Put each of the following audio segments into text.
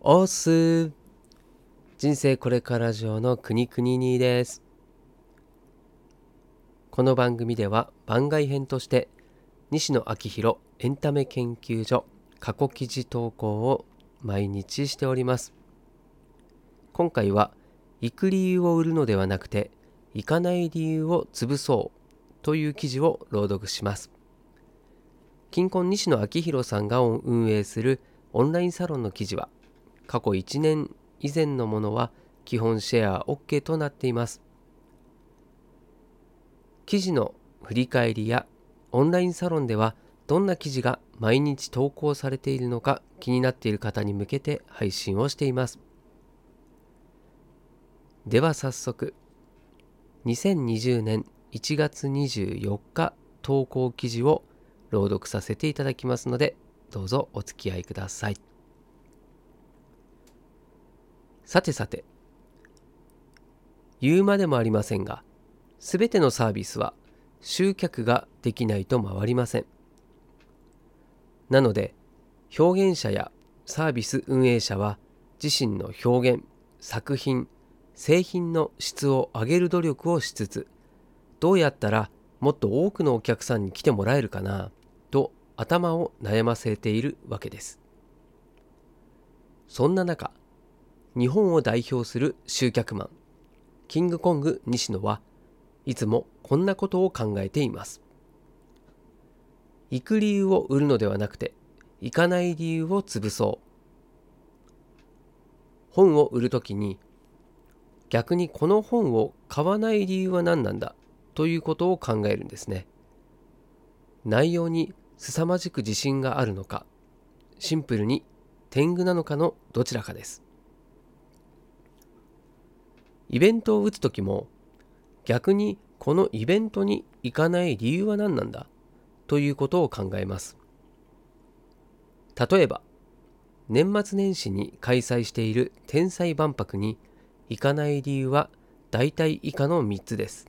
おす人生これから上の国国にです。この番組では番外編として西野昭弘エンタメ研究所過去記事投稿を毎日しております。今回は行く理由を売るのではなくて行かない理由を潰そうという記事を朗読します。近婚西野昭弘さんが運営するオンラインサロンの記事は過去1年以前のものは基本シェア OK となっています。記事の振り返りやオンラインサロンではどんな記事が毎日投稿されているのか気になっている方に向けて配信をしています。では早速、2020年1月24日投稿記事を朗読させていただきますので、どうぞお付き合いください。さてさて、言うまでもありませんが、すべてのサービスは集客ができないと回りません。なので、表現者やサービス運営者は自身の表現、作品、製品の質を上げる努力をしつつ、どうやったらもっと多くのお客さんに来てもらえるかなと頭を悩ませているわけです。そんな中、日本を代表する集客マン、キングコング西野はいつもこんなことを考えています。行く理由を売るのではなくて、行かない理由を潰そう。本を売るときに、逆にこの本を買わない理由は何なんだということを考えるんですね。内容に凄まじく自信があるのか、シンプルに天狗なのかのどちらかです。イベントを打つ時も逆にこのイベントに行かない理由は何なんだということを考えます。例えば年末年始に開催している天才万博に行かない理由は大体以下の3つです。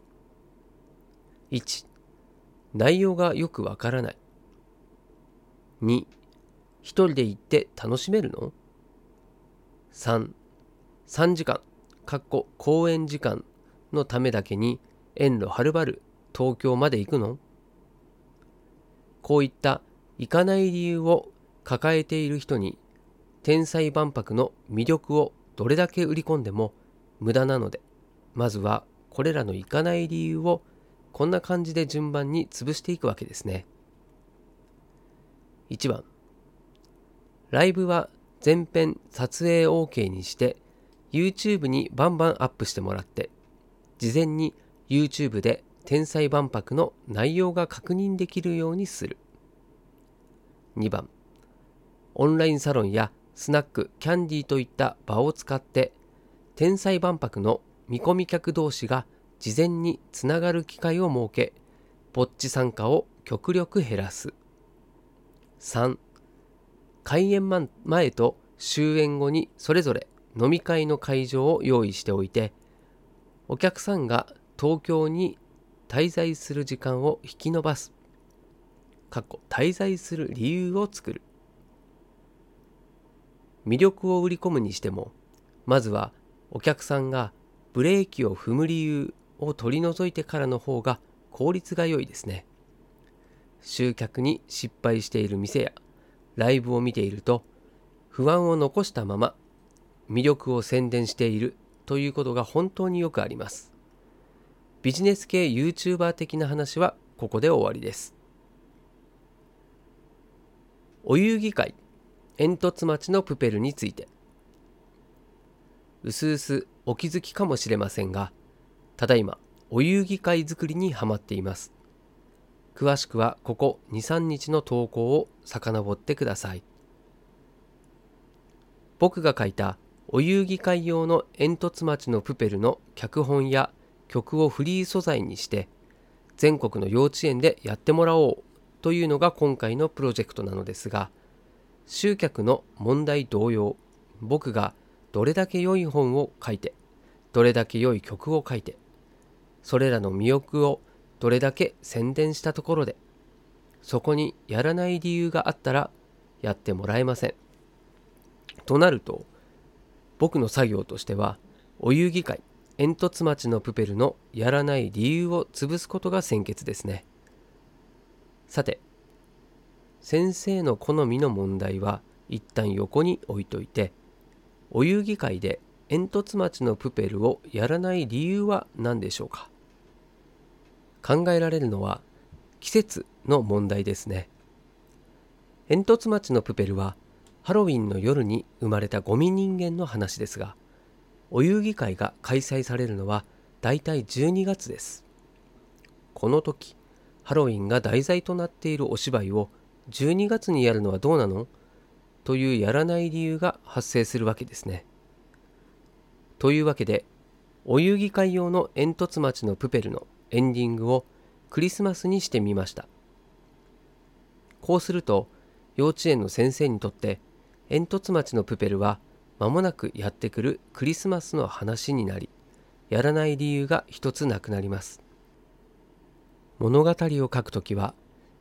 1内容がよくわからない。2一人で行って楽しめるの ?3 3時間かっこ公演時間のためだけに遠路はるばる東京まで行くの？こういった行かない理由を抱えている人に天才万博の魅力をどれだけ売り込んでも無駄なのでまずはこれらの行かない理由をこんな感じで順番に潰していくわけですね。1番。ライブは全編撮影 OK にして YouTube にバンバンアップしてもらって、事前に YouTube で天才万博の内容が確認できるようにする。2番、オンラインサロンやスナック、キャンディーといった場を使って、天才万博の見込み客同士が事前につながる機会を設け、ぼっち参加を極力減らす。3、開演前と終演後にそれぞれ飲み会の会場を用意しておいてお客さんが東京に滞在する時間を引き延ばす過去滞在する理由を作る。魅力を売り込むにしてもまずはお客さんがブレーキを踏む理由を取り除いてからの方が効率が良いですね。集客に失敗している店やライブを見ていると不安を残したまま魅力を宣伝しているということが本当によくあります。ビジネス系 YouTuber 的な話はここで終わりです。お遊戯会煙突町のプペルについてうすうすお気づきかもしれませんがただいまお遊戯会作りにはまっています詳しくはここ23日の投稿を遡ってください僕が書いたお遊戯会用の煙突町のプペルの脚本や曲をフリー素材にして全国の幼稚園でやってもらおうというのが今回のプロジェクトなのですが集客の問題同様僕がどれだけ良い本を書いてどれだけ良い曲を書いてそれらの魅力をどれだけ宣伝したところでそこにやらない理由があったらやってもらえません。となると僕の作業としてはお遊戯会煙突町のプペルのやらない理由を潰すことが先決ですね。さて先生の好みの問題は一旦横に置いといてお遊戯会で煙突町のプペルをやらない理由は何でしょうか。考えられるのは季節の問題ですね。煙突町のプペルはハロウィンの夜に生まれたゴミ人間の話ですがお遊戯会が開催されるのはだいたい12月です。この時ハロウィンが題材となっているお芝居を12月にやるのはどうなの？というやらない理由が発生するわけですね。というわけでお遊戯会用の煙突町のプペルのエンディングをクリスマスにしてみました。こうすると幼稚園の先生にとって煙突町のプペルは間もなくやってくるクリスマスの話になりやらない理由が一つなくなります。物語を書くときは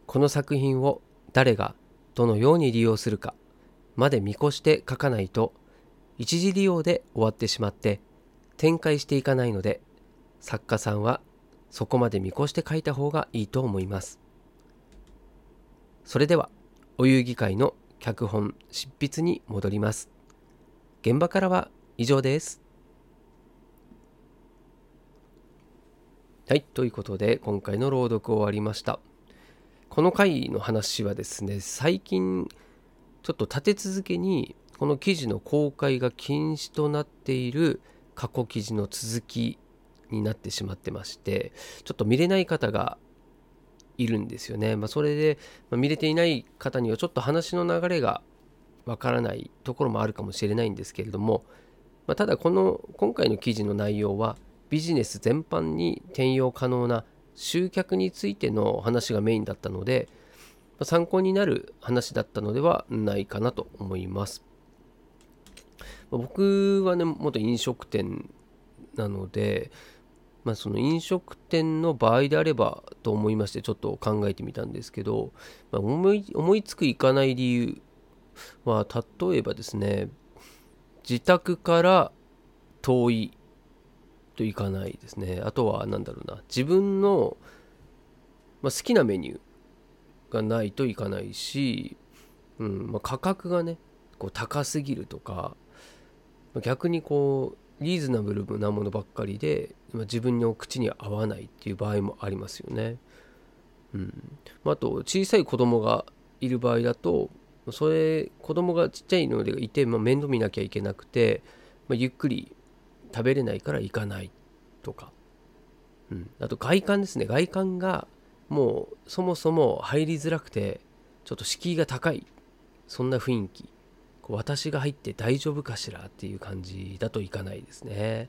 この作品を誰がどのように利用するかまで見越して書かないと一時利用で終わってしまって展開していかないので作家さんはそこまで見越して書いた方がいいと思います。それではお遊戯会の脚本執筆に戻ります現場からは以上です。はい、ということで今回の朗読終わりました。この回の話はですね、最近ちょっと立て続けにこの記事の公開が禁止となっている過去記事の続きになってしまってまして、ちょっと見れない方がいるんですよね。まあ、それで、ま、見れていない方にはちょっと話の流れがわからないところもあるかもしれないんですけれども、まあ、ただこの今回の記事の内容はビジネス全般に転用可能な集客についての話がメインだったので、まあ、参考になる話だったのではないかなと思います。僕はね元飲食店なので、まあ、その飲食店の場合であればと思いましてちょっと考えてみたんですけど、まあ、思い思いつくいかない理由は例えばですね自宅から遠いといかないですね。あとは何だろうな自分の、まあ、好きなメニューがないといかないし、うんまあ、価格がねこう高すぎるとか逆にこうリーズナブルなものばっかりで、自分の口に合わないっていう場合もありますよね。うん。あ、と小さい子供がいる場合だとそれ子供がちっちゃいのでいて、まあ、面倒見なきゃいけなくて、まあ、ゆっくり食べれないから行かないとか、うん、あと外観ですね。外観がもうそもそも入りづらくてちょっと敷居が高い。そんな雰囲気。私が入って大丈夫かしらっていう感じだといかないですね。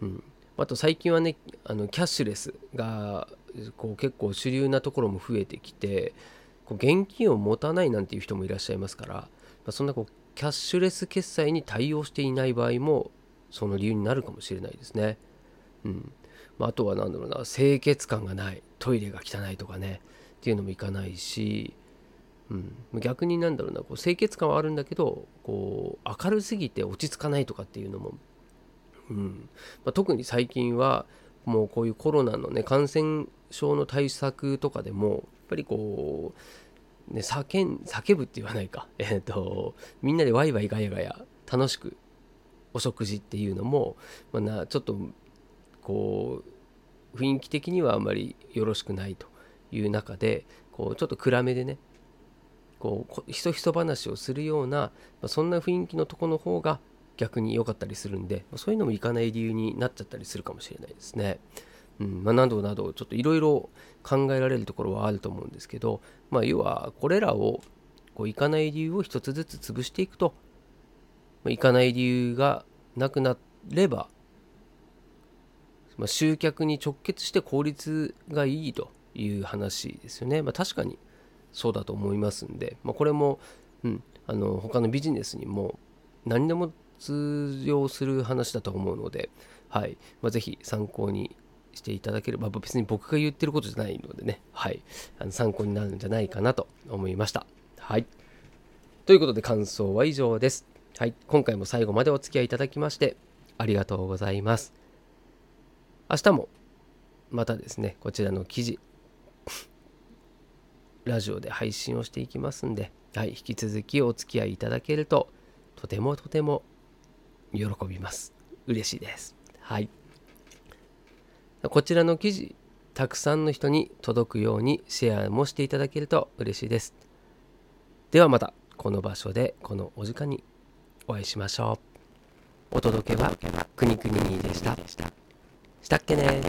うん、あと最近はねあのキャッシュレスがこう結構主流なところも増えてきてこう現金を持たないなんていう人もいらっしゃいますから、まあ、そんなこうキャッシュレス決済に対応していない場合もその理由になるかもしれないですね。うんまあ、あとは何だろうな清潔感がないトイレが汚いとかねっていうのもいかないし、うん、逆になんだろうなこう清潔感はあるんだけどこう明るすぎて落ち着かないとかっていうのも、うん。まあ、特に最近はもうこういうコロナのね感染症の対策とかでもやっぱりこう、ね、叫叫ぶって言わないか、えっ、ー、と、みんなでワイワイガヤガヤ楽しくお食事っていうのも、まあ、なちょっとこう雰囲気的にはあんまりよろしくないという中でこうちょっと暗めでねこうひそひそ話をするような、まあ、そんな雰囲気のとこの方が逆に良かったりするんで、ま、そういうのもいかない理由になっちゃったりするかもしれないですね。うんまあ、などなどちょっといろいろ考えられるところはあると思うんですけど、まあ、要はこれらをこういかない理由を一つずつ潰していくと、まあ、いかない理由がなくなれば、まあ、集客に直結して効率がいいという話ですよね。まあ、確かにそうだと思いますんで、まあ、これも、うん、あの他のビジネスにも何でも通用する話だと思うので、はいまあ、ぜひ参考にしていただければ、別に僕が言ってることじゃないのでね、はい、あの参考になるんじゃないかなと思いました。はい。ということで感想は以上です。はい、今回も最後までお付き合いいただきましてありがとうございます。明日もまたですね、こちらの記事、ラジオで配信をしていきますんで、はい、引き続きお付き合いいただけるととてもとても喜びます。嬉しいです。はい。こちらの記事、たくさんの人に届くようにシェアもしていただけると嬉しいです。ではまたこの場所でこのお時間にお会いしましょう。お届けはくにくにでした。したっけね